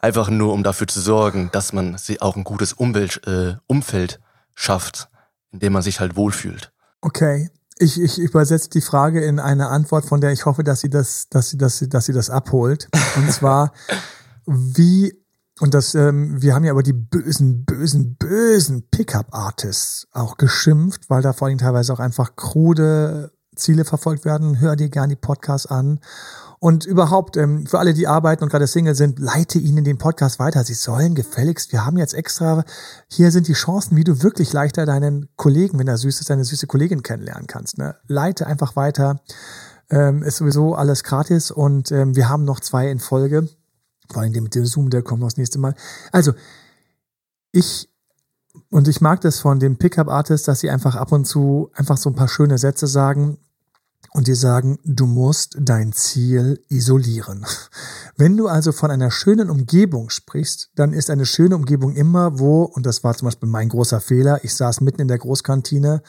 Einfach nur, um dafür zu sorgen, dass man auch ein gutes Umwelt, äh, Umfeld schafft, in dem man sich halt wohlfühlt. Okay, ich, ich übersetze die Frage in eine Antwort, von der ich hoffe, dass sie das, dass sie, dass sie, dass sie das abholt. Und zwar, wie, und das, ähm, wir haben ja über die bösen, bösen, bösen Pickup-Artists auch geschimpft, weil da vor allem teilweise auch einfach krude Ziele verfolgt werden. Hör dir gerne die Podcasts an. Und überhaupt, ähm, für alle, die arbeiten und gerade Single sind, leite ihnen den Podcast weiter. Sie sollen gefälligst, wir haben jetzt extra, hier sind die Chancen, wie du wirklich leichter deinen Kollegen, wenn er süß ist, deine süße Kollegin kennenlernen kannst. Ne? Leite einfach weiter. Ähm, ist sowieso alles gratis und ähm, wir haben noch zwei in Folge. Vor allem mit dem Zoom, der kommt das nächste Mal. Also, ich und ich mag das von den Pickup-Artists, dass sie einfach ab und zu einfach so ein paar schöne Sätze sagen und dir sagen, du musst dein Ziel isolieren. Wenn du also von einer schönen Umgebung sprichst, dann ist eine schöne Umgebung immer wo, und das war zum Beispiel mein großer Fehler, ich saß mitten in der Großkantine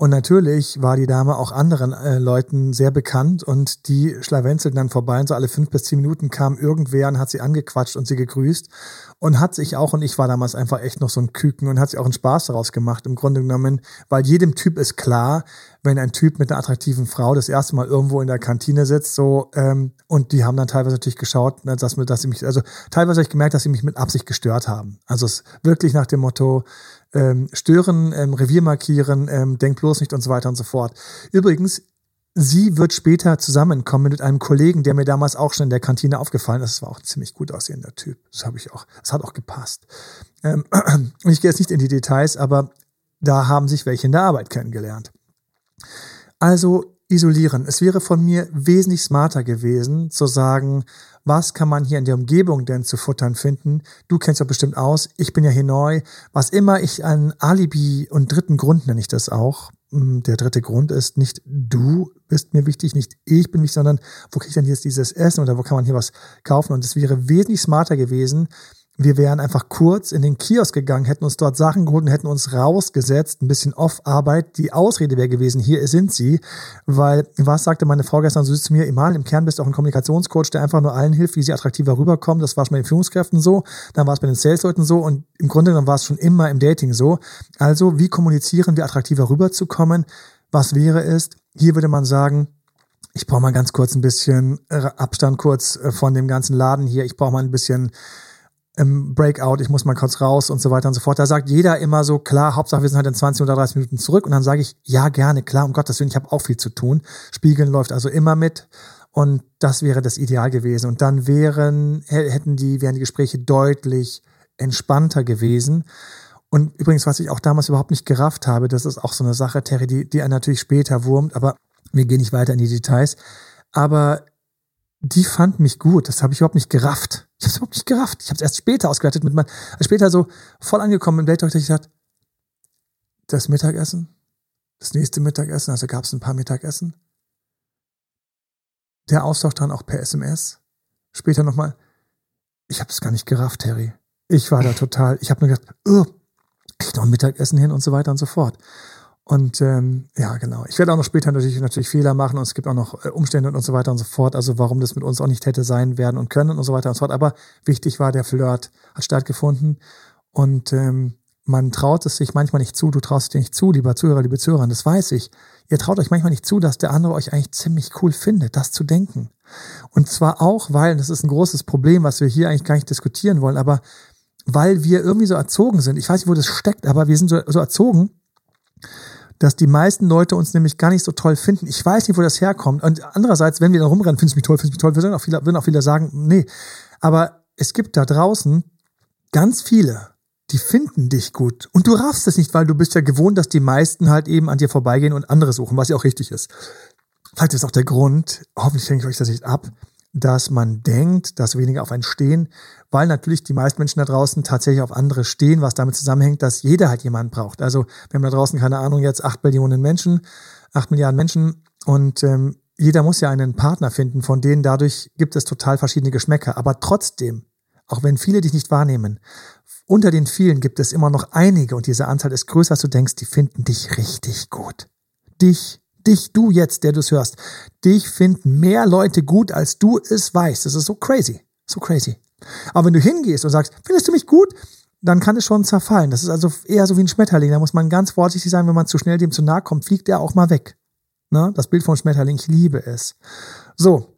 und natürlich war die Dame auch anderen äh, Leuten sehr bekannt und die schlawenzelten dann vorbei und so alle fünf bis zehn Minuten kam irgendwer und hat sie angequatscht und sie gegrüßt und hat sich auch, und ich war damals einfach echt noch so ein Küken und hat sich auch einen Spaß daraus gemacht, im Grunde genommen, weil jedem Typ ist klar, wenn ein Typ mit einer attraktiven Frau das erste Mal irgendwo in der Kantine sitzt, so, ähm, und die haben dann teilweise natürlich geschaut, ne, dass, dass sie mich, also teilweise habe ich gemerkt, dass sie mich mit Absicht gestört haben. Also es wirklich nach dem Motto, ähm, stören, ähm, Revier markieren, ähm, denk bloß nicht und so weiter und so fort. Übrigens, sie wird später zusammenkommen mit einem Kollegen, der mir damals auch schon in der Kantine aufgefallen ist. Das war auch ein ziemlich gut aussehender Typ. Das habe ich auch, das hat auch gepasst. Ähm, ich gehe jetzt nicht in die Details, aber da haben sich welche in der Arbeit kennengelernt. Also isolieren. Es wäre von mir wesentlich smarter gewesen, zu sagen, was kann man hier in der Umgebung denn zu futtern finden? Du kennst ja bestimmt aus, ich bin ja hier neu. Was immer ich an Alibi und dritten Grund nenne ich das auch, hm, der dritte Grund ist, nicht du bist mir wichtig, nicht ich bin wichtig, sondern wo kriege ich denn jetzt dieses Essen oder wo kann man hier was kaufen? Und es wäre wesentlich smarter gewesen, wir wären einfach kurz in den Kiosk gegangen, hätten uns dort Sachen geholt und hätten uns rausgesetzt, ein bisschen Off-Arbeit. Die Ausrede wäre gewesen, hier sind sie, weil, was sagte meine Frau gestern so zu mir, Imal, im Kern bist du auch ein Kommunikationscoach, der einfach nur allen hilft, wie sie attraktiver rüberkommen. Das war schon bei den Führungskräften so, dann war es bei den Salesleuten so und im Grunde genommen war es schon immer im Dating so. Also, wie kommunizieren wir attraktiver rüberzukommen? Was wäre es? Hier würde man sagen, ich brauche mal ganz kurz ein bisschen Abstand kurz äh, von dem ganzen Laden hier. Ich brauche mal ein bisschen im Breakout, ich muss mal kurz raus und so weiter und so fort. Da sagt jeder immer so, klar, Hauptsache wir sind halt in 20 oder 30 Minuten zurück. Und dann sage ich, ja, gerne, klar, um Gottes Willen, ich habe auch viel zu tun. Spiegeln läuft also immer mit. Und das wäre das Ideal gewesen. Und dann wären, hätten die, wären die Gespräche deutlich entspannter gewesen. Und übrigens, was ich auch damals überhaupt nicht gerafft habe, das ist auch so eine Sache, Terry, die, die einen natürlich später wurmt, aber wir gehen nicht weiter in die Details. Aber die fand mich gut. Das habe ich überhaupt nicht gerafft. Ich habe es überhaupt nicht gerafft. Ich habe es erst später ausgewertet mit meinem, also später so voll angekommen im Date, dass ich gesagt, das Mittagessen, das nächste Mittagessen, also gab es ein paar Mittagessen. Der Austausch dann auch per SMS. Später nochmal. Ich habe es gar nicht gerafft, Harry. Ich war da total, ich habe mir gedacht, oh, ich noch ein Mittagessen hin und so weiter und so fort. Und ähm, ja, genau. Ich werde auch noch später natürlich, natürlich Fehler machen und es gibt auch noch äh, Umstände und so weiter und so fort. Also warum das mit uns auch nicht hätte sein werden und können und so weiter und so fort. Aber wichtig war, der Flirt hat stattgefunden und ähm, man traut es sich manchmal nicht zu. Du traust es dir nicht zu, lieber Zuhörer, liebe Zuhörer. Das weiß ich. Ihr traut euch manchmal nicht zu, dass der andere euch eigentlich ziemlich cool findet, das zu denken. Und zwar auch, weil, das ist ein großes Problem, was wir hier eigentlich gar nicht diskutieren wollen, aber weil wir irgendwie so erzogen sind. Ich weiß nicht, wo das steckt, aber wir sind so, so erzogen, dass die meisten Leute uns nämlich gar nicht so toll finden. Ich weiß nicht, wo das herkommt. Und andererseits, wenn wir dann rumrennen, findest du mich toll, findest du mich toll, würden auch viele, würden auch viele sagen, nee. Aber es gibt da draußen ganz viele, die finden dich gut. Und du raffst es nicht, weil du bist ja gewohnt, dass die meisten halt eben an dir vorbeigehen und andere suchen, was ja auch richtig ist. Vielleicht ist auch der Grund, hoffentlich hänge ich euch das nicht ab, dass man denkt, dass weniger auf einen stehen, weil natürlich die meisten Menschen da draußen tatsächlich auf andere stehen, was damit zusammenhängt, dass jeder halt jemanden braucht. Also wir haben da draußen, keine Ahnung, jetzt acht Billionen Menschen, acht Milliarden Menschen und ähm, jeder muss ja einen Partner finden, von denen dadurch gibt es total verschiedene Geschmäcker. Aber trotzdem, auch wenn viele dich nicht wahrnehmen, unter den vielen gibt es immer noch einige und diese Anzahl ist größer, als du denkst, die finden dich richtig gut. Dich dich, du jetzt, der du es hörst, dich finden mehr Leute gut, als du es weißt. Das ist so crazy. So crazy. Aber wenn du hingehst und sagst, findest du mich gut? Dann kann es schon zerfallen. Das ist also eher so wie ein Schmetterling. Da muss man ganz vorsichtig sein, wenn man zu schnell dem zu nahe kommt, fliegt der auch mal weg. Ne? Das Bild von Schmetterling, ich liebe es. So,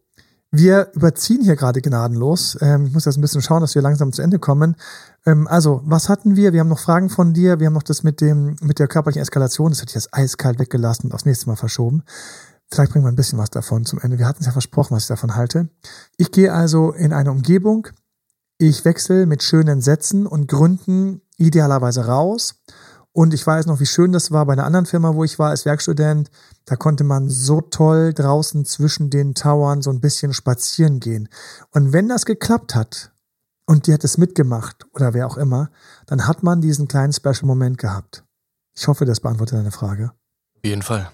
wir überziehen hier gerade gnadenlos. Ähm, ich muss jetzt ein bisschen schauen, dass wir langsam zu Ende kommen. Ähm, also, was hatten wir? Wir haben noch Fragen von dir. Wir haben noch das mit dem, mit der körperlichen Eskalation. Das hätte ich jetzt eiskalt weggelassen und aufs nächste Mal verschoben. Vielleicht bringen wir ein bisschen was davon zum Ende. Wir hatten es ja versprochen, was ich davon halte. Ich gehe also in eine Umgebung. Ich wechsle mit schönen Sätzen und Gründen idealerweise raus und ich weiß noch, wie schön das war bei einer anderen Firma, wo ich war als Werkstudent. Da konnte man so toll draußen zwischen den Towern so ein bisschen spazieren gehen. Und wenn das geklappt hat und die hat es mitgemacht oder wer auch immer, dann hat man diesen kleinen Special-Moment gehabt. Ich hoffe, das beantwortet deine Frage. Auf jeden Fall.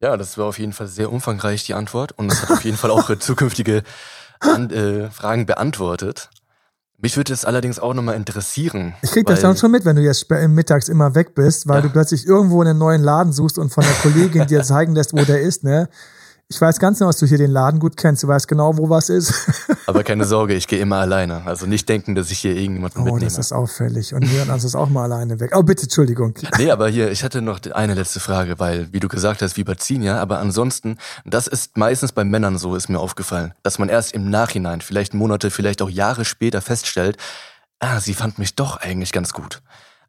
Ja, das war auf jeden Fall sehr umfangreich, die Antwort. Und es hat auf jeden Fall auch zukünftige An äh, Fragen beantwortet. Mich würde es allerdings auch nochmal interessieren. Ich krieg das dann schon mit, wenn du jetzt mittags immer weg bist, weil ja. du plötzlich irgendwo einen neuen Laden suchst und von der Kollegin dir zeigen lässt, wo der ist, ne? Ich weiß ganz genau, dass du hier den Laden gut kennst. Du weißt genau, wo was ist. Aber keine Sorge, ich gehe immer alleine. Also nicht denken, dass ich hier irgendjemanden oh, mitnehme. Oh, das ist auffällig. Und Leon ist auch mal alleine weg. Oh, bitte, Entschuldigung. Nee, aber hier, ich hatte noch eine letzte Frage, weil, wie du gesagt hast, wie bei Zinja, aber ansonsten, das ist meistens bei Männern so, ist mir aufgefallen, dass man erst im Nachhinein, vielleicht Monate, vielleicht auch Jahre später feststellt, ah, sie fand mich doch eigentlich ganz gut.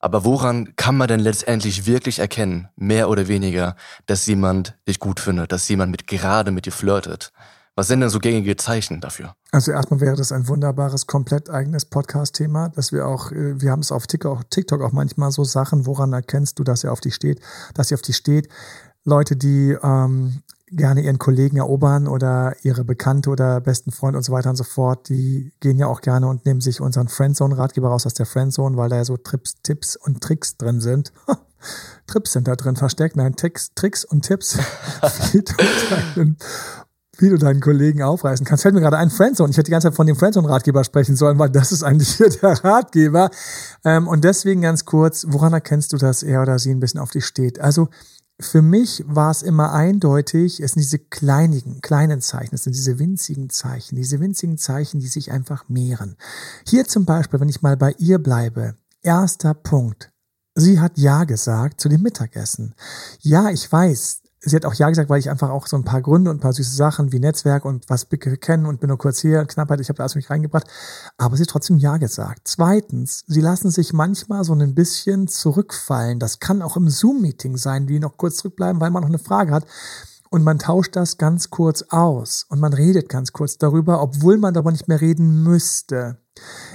Aber woran kann man denn letztendlich wirklich erkennen, mehr oder weniger, dass jemand dich gut findet, dass jemand mit gerade mit dir flirtet? Was sind denn so gängige Zeichen dafür? Also erstmal wäre das ein wunderbares, komplett eigenes Podcast-Thema, dass wir auch, äh, wir haben es auf TikTok, auch manchmal so Sachen, woran erkennst du, dass er auf dich steht, dass sie auf dich steht. Leute, die ähm, gerne ihren Kollegen erobern oder ihre Bekannte oder besten Freund und so weiter und so fort, die gehen ja auch gerne und nehmen sich unseren Friendzone-Ratgeber raus aus der Friendzone, weil da ja so Trips, Tipps und Tricks drin sind. Trips sind da drin versteckt. Nein, Tricks, Tricks und Tipps, wie du, deinen, wie du deinen Kollegen aufreißen kannst. Fällt mir gerade ein, Friendzone. Ich hätte die ganze Zeit von dem Friendzone-Ratgeber sprechen sollen, weil das ist eigentlich hier der Ratgeber. Ähm, und deswegen ganz kurz, woran erkennst du, dass er oder sie ein bisschen auf dich steht? Also für mich war es immer eindeutig, es sind diese kleinigen, kleinen Zeichen, es sind diese winzigen Zeichen, diese winzigen Zeichen, die sich einfach mehren. Hier zum Beispiel, wenn ich mal bei ihr bleibe, erster Punkt. Sie hat Ja gesagt zu dem Mittagessen. Ja, ich weiß, sie hat auch Ja gesagt, weil ich einfach auch so ein paar Gründe und ein paar süße Sachen wie Netzwerk und was kennen und bin nur kurz hier, Knappheit, ich habe da alles mich reingebracht. Aber sie hat trotzdem Ja gesagt. Zweitens, sie lassen sich manchmal so ein bisschen zurückfallen. Das kann auch im Zoom-Meeting sein, wie noch kurz zurückbleiben, weil man noch eine Frage hat. Und man tauscht das ganz kurz aus und man redet ganz kurz darüber, obwohl man darüber nicht mehr reden müsste.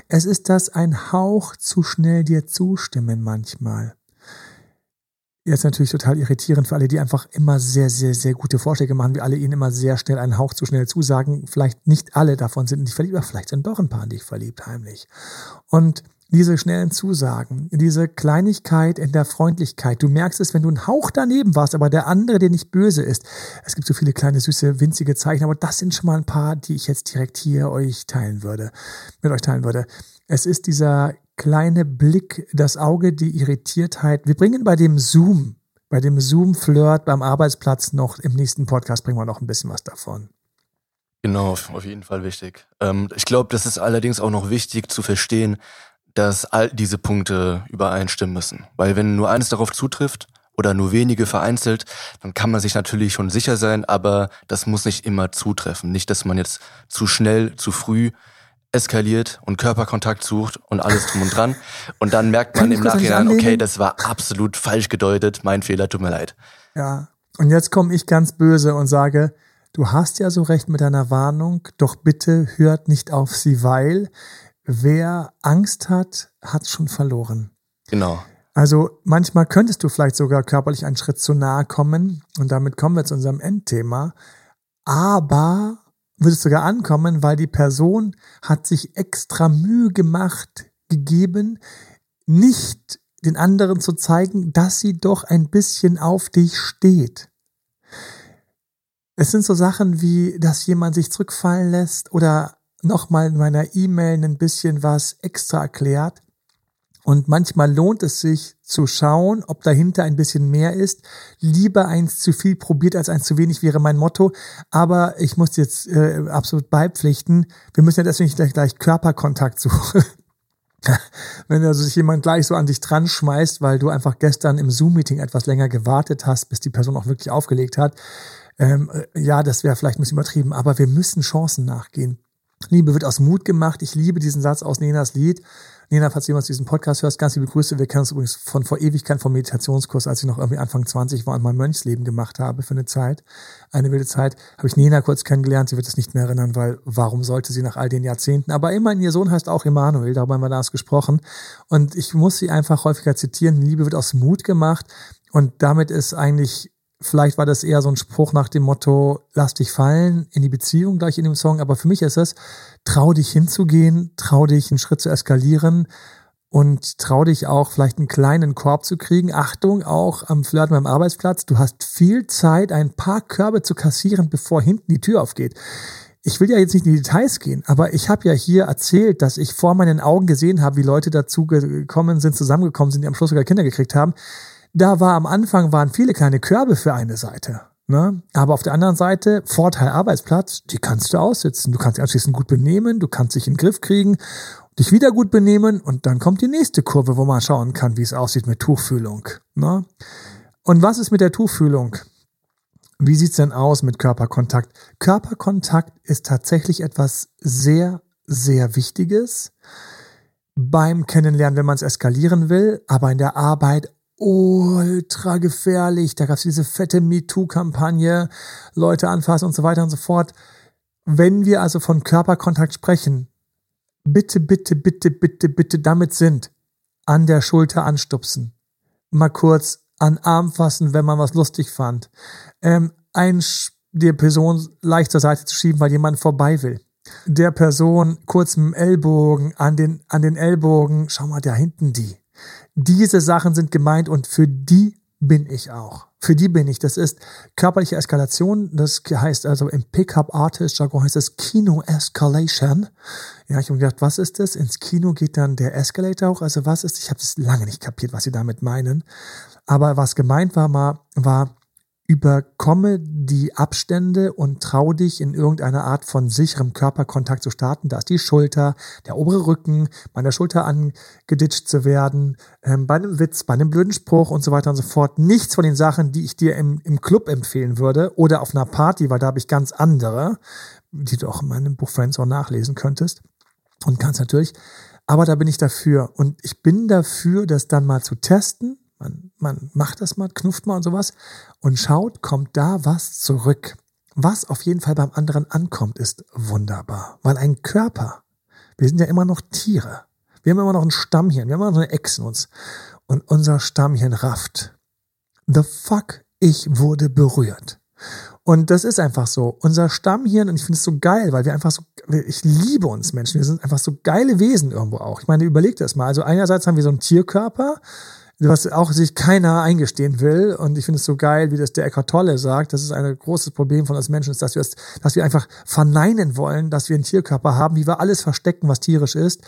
Es ist das ein Hauch zu schnell dir zustimmen manchmal jetzt natürlich total irritierend für alle, die einfach immer sehr, sehr, sehr gute Vorschläge machen, wie alle ihnen immer sehr schnell einen Hauch zu schnell zusagen. Vielleicht nicht alle davon sind nicht verliebt, aber vielleicht sind doch ein paar in dich verliebt, heimlich. Und diese schnellen Zusagen, diese Kleinigkeit in der Freundlichkeit. Du merkst es, wenn du einen Hauch daneben warst, aber der andere, der nicht böse ist. Es gibt so viele kleine, süße, winzige Zeichen, aber das sind schon mal ein paar, die ich jetzt direkt hier euch teilen würde, mit euch teilen würde. Es ist dieser kleine Blick, das Auge, die Irritiertheit. Wir bringen bei dem Zoom, bei dem Zoom-Flirt beim Arbeitsplatz noch im nächsten Podcast bringen wir noch ein bisschen was davon. Genau, auf jeden Fall wichtig. Ähm, ich glaube, das ist allerdings auch noch wichtig zu verstehen, dass all diese Punkte übereinstimmen müssen. Weil wenn nur eines darauf zutrifft oder nur wenige vereinzelt, dann kann man sich natürlich schon sicher sein, aber das muss nicht immer zutreffen. Nicht, dass man jetzt zu schnell, zu früh eskaliert und Körperkontakt sucht und alles drum und dran. Und dann merkt man im Nachhinein, okay, das war absolut falsch gedeutet, mein Fehler, tut mir leid. Ja, und jetzt komme ich ganz böse und sage, du hast ja so recht mit deiner Warnung, doch bitte hört nicht auf sie, weil wer Angst hat, hat schon verloren. Genau. Also manchmal könntest du vielleicht sogar körperlich einen Schritt zu nahe kommen und damit kommen wir zu unserem Endthema. Aber würde es sogar ankommen, weil die Person hat sich extra Mühe gemacht, gegeben, nicht den anderen zu zeigen, dass sie doch ein bisschen auf dich steht. Es sind so Sachen wie, dass jemand sich zurückfallen lässt oder nochmal in meiner E-Mail ein bisschen was extra erklärt. Und manchmal lohnt es sich zu schauen, ob dahinter ein bisschen mehr ist. Lieber eins zu viel probiert als eins zu wenig wäre mein Motto. Aber ich muss jetzt äh, absolut beipflichten. Wir müssen ja deswegen gleich, gleich Körperkontakt suchen. Wenn also sich jemand gleich so an dich dran schmeißt, weil du einfach gestern im Zoom-Meeting etwas länger gewartet hast, bis die Person auch wirklich aufgelegt hat. Ähm, äh, ja, das wäre vielleicht ein bisschen übertrieben, aber wir müssen Chancen nachgehen. Liebe wird aus Mut gemacht. Ich liebe diesen Satz aus Nenas Lied. Nena, falls du jemals diesen Podcast hörst, ganz liebe Grüße. Wir kennen uns übrigens von vor Ewigkeit vom Meditationskurs, als ich noch irgendwie Anfang 20 war und mein Mönchsleben gemacht habe für eine Zeit, eine wilde Zeit, habe ich Nena kurz kennengelernt. Sie wird es nicht mehr erinnern, weil warum sollte sie nach all den Jahrzehnten? Aber immerhin, ihr Sohn heißt auch Emanuel, darüber haben wir damals gesprochen. Und ich muss sie einfach häufiger zitieren. Liebe wird aus Mut gemacht. Und damit ist eigentlich Vielleicht war das eher so ein Spruch nach dem Motto, lass dich fallen in die Beziehung gleich in dem Song. Aber für mich ist es, trau dich hinzugehen, trau dich einen Schritt zu eskalieren und trau dich auch vielleicht einen kleinen Korb zu kriegen. Achtung, auch am Flirten beim Arbeitsplatz. Du hast viel Zeit, ein paar Körbe zu kassieren, bevor hinten die Tür aufgeht. Ich will ja jetzt nicht in die Details gehen, aber ich habe ja hier erzählt, dass ich vor meinen Augen gesehen habe, wie Leute dazu gekommen sind, zusammengekommen sind, die am Schluss sogar Kinder gekriegt haben da war am Anfang waren viele kleine Körbe für eine Seite. Ne? Aber auf der anderen Seite, Vorteil Arbeitsplatz, die kannst du aussitzen. Du kannst dich anschließend gut benehmen, du kannst dich in den Griff kriegen, dich wieder gut benehmen und dann kommt die nächste Kurve, wo man schauen kann, wie es aussieht mit Tuchfühlung. Ne? Und was ist mit der Tuchfühlung? Wie sieht's denn aus mit Körperkontakt? Körperkontakt ist tatsächlich etwas sehr, sehr Wichtiges beim Kennenlernen, wenn man es eskalieren will, aber in der Arbeit ultra gefährlich. Da gab es diese fette MeToo-Kampagne, Leute anfassen und so weiter und so fort. Wenn wir also von Körperkontakt sprechen, bitte, bitte, bitte, bitte, bitte damit sind, an der Schulter anstupsen, mal kurz an Arm fassen, wenn man was lustig fand, ähm, ein, die Person leicht zur Seite zu schieben, weil jemand vorbei will. Der Person kurz mit dem Ellbogen an den, an den Ellbogen, schau mal, da hinten die Diese Sachen sind gemeint und für die bin ich auch. Für die bin ich. Das ist körperliche Eskalation. Das heißt also im Pickup Artist Jargon heißt das Kino Escalation. Ja, ich habe gedacht, was ist das? Ins Kino geht dann der Escalator hoch. Also was ist? Ich habe es lange nicht kapiert, was sie damit meinen. Aber was gemeint war, war, war überkomme die Abstände und trau dich in irgendeiner Art von sicherem Körperkontakt zu starten. Da ist die Schulter, der obere Rücken, bei der Schulter angeditscht zu werden, ähm, bei einem Witz, bei einem blöden Spruch und so weiter und so fort. Nichts von den Sachen, die ich dir im, im Club empfehlen würde oder auf einer Party, weil da habe ich ganz andere, die du auch in meinem Buch Friends auch nachlesen könntest und kannst natürlich. Aber da bin ich dafür und ich bin dafür, das dann mal zu testen man, macht das mal, knufft mal und sowas und schaut, kommt da was zurück. Was auf jeden Fall beim anderen ankommt, ist wunderbar. Weil ein Körper, wir sind ja immer noch Tiere. Wir haben immer noch ein Stammhirn, wir haben immer noch eine Ex in uns. Und unser Stammhirn rafft. The fuck, ich wurde berührt. Und das ist einfach so. Unser Stammhirn, und ich finde es so geil, weil wir einfach so, ich liebe uns Menschen, wir sind einfach so geile Wesen irgendwo auch. Ich meine, überlegt das mal. Also einerseits haben wir so einen Tierkörper, was auch sich keiner eingestehen will. Und ich finde es so geil, wie das der Eckart Tolle sagt. Das ist ein großes Problem von uns Menschen, ist, dass wir, es, dass wir einfach verneinen wollen, dass wir einen Tierkörper haben, wie wir alles verstecken, was tierisch ist.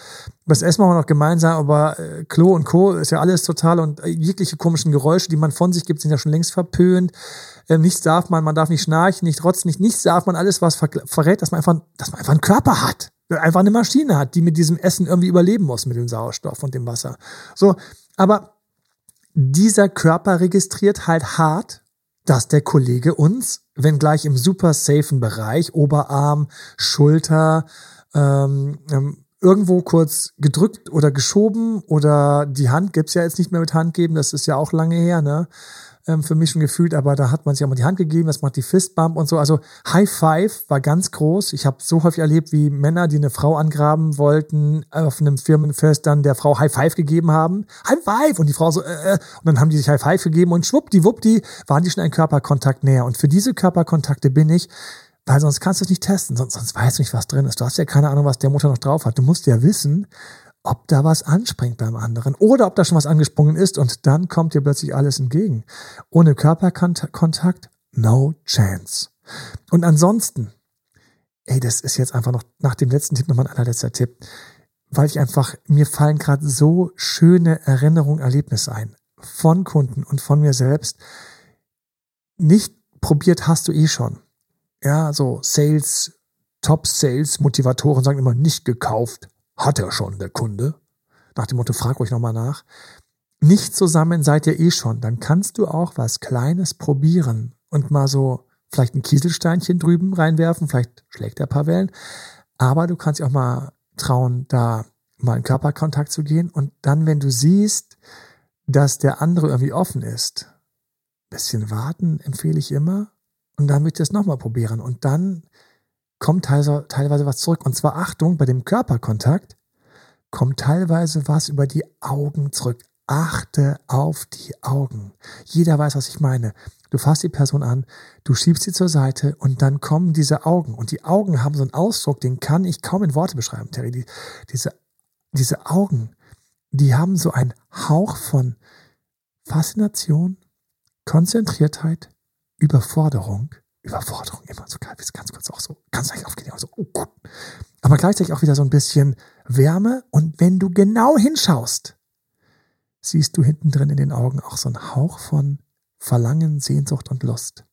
Das essen wir noch gemeinsam, aber äh, Klo und Co. ist ja alles total und äh, jegliche komischen Geräusche, die man von sich gibt, sind ja schon längst verpönt. Ähm, nichts darf man, man darf nicht schnarchen, nicht rotzen, nicht, nichts darf man, alles was verrät, dass man einfach, dass man einfach einen Körper hat einfach eine Maschine hat, die mit diesem Essen irgendwie überleben muss, mit dem Sauerstoff und dem Wasser. So, aber dieser Körper registriert halt hart, dass der Kollege uns, wenn gleich im super safen Bereich, Oberarm, Schulter, ähm, ähm, irgendwo kurz gedrückt oder geschoben oder die Hand gibt's ja jetzt nicht mehr mit Hand geben, das ist ja auch lange her, ne? Ähm, für mich schon gefühlt, aber da hat man sich auch mal die Hand gegeben, das macht die Fistbump und so. Also High Five war ganz groß. Ich habe so häufig erlebt, wie Männer, die eine Frau angraben wollten, auf einem Firmenfest dann der Frau High Five gegeben haben. High Five! Und die Frau so, äh, äh, und dann haben die sich High Five gegeben und schwuppdiwuppdi waren die schon ein Körperkontakt näher. Und für diese Körperkontakte bin ich weil sonst kannst du es nicht testen, sonst, sonst weißt du nicht, was drin ist. Du hast ja keine Ahnung, was der Mutter noch drauf hat. Du musst ja wissen, ob da was anspringt beim anderen oder ob da schon was angesprungen ist und dann kommt dir plötzlich alles entgegen. Ohne Körperkontakt, no chance. Und ansonsten, ey, das ist jetzt einfach noch nach dem letzten Tipp nochmal ein allerletzter Tipp, weil ich einfach, mir fallen gerade so schöne Erinnerungen, Erlebnisse ein von Kunden und von mir selbst. Nicht probiert hast du eh schon. Ja, so Sales, Top Sales Motivatoren sagen immer nicht gekauft, hat er schon, der Kunde. Nach dem Motto, frag euch nochmal nach. Nicht zusammen seid ihr eh schon. Dann kannst du auch was Kleines probieren und mal so vielleicht ein Kieselsteinchen drüben reinwerfen. Vielleicht schlägt er ein paar Wellen. Aber du kannst dich auch mal trauen, da mal in Körperkontakt zu gehen. Und dann, wenn du siehst, dass der andere irgendwie offen ist, bisschen warten empfehle ich immer. Und dann ich das nochmal probieren. Und dann kommt teilweise, teilweise was zurück. Und zwar Achtung, bei dem Körperkontakt kommt teilweise was über die Augen zurück. Achte auf die Augen. Jeder weiß, was ich meine. Du fasst die Person an, du schiebst sie zur Seite und dann kommen diese Augen. Und die Augen haben so einen Ausdruck, den kann ich kaum in Worte beschreiben, Terry. Die, diese, diese Augen, die haben so einen Hauch von Faszination, Konzentriertheit, Überforderung Überforderung immer so geil, wie es ganz kurz auch so, ganz leicht aufgehen, so, oh Gott. Aber gleichzeitig auch wieder so ein bisschen Wärme und wenn du genau hinschaust, siehst du hinten drin in den Augen auch so einen Hauch von Verlangen, Sehnsucht und Lust.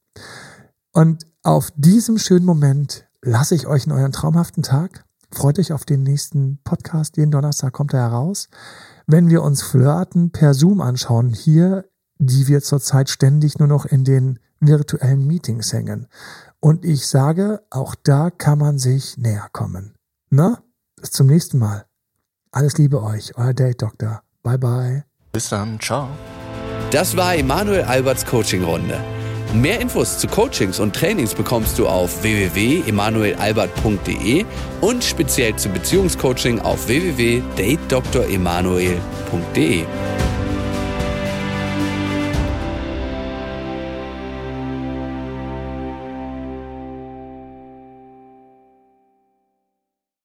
Und auf diesem schönen Moment lasse ich euch in euren traumhaften Tag. Freut euch auf den nächsten Podcast. Jeden Donnerstag kommt er heraus. Wenn wir uns Flirten per Zoom anschauen, hier, die wir zurzeit ständig nur noch in den virtuellen Meetings hängen. Und ich sage, auch da kann man sich näher kommen. Na, bis zum nächsten Mal. Alles Liebe euch, euer Date Doktor. Bye bye. Bis dann, ciao. Das war Emanuel Alberts Coaching Runde. Mehr Infos zu Coachings und Trainings bekommst du auf www.emanuelalbert.de und speziell zum Beziehungscoaching auf www.datedoktoremanuel.de.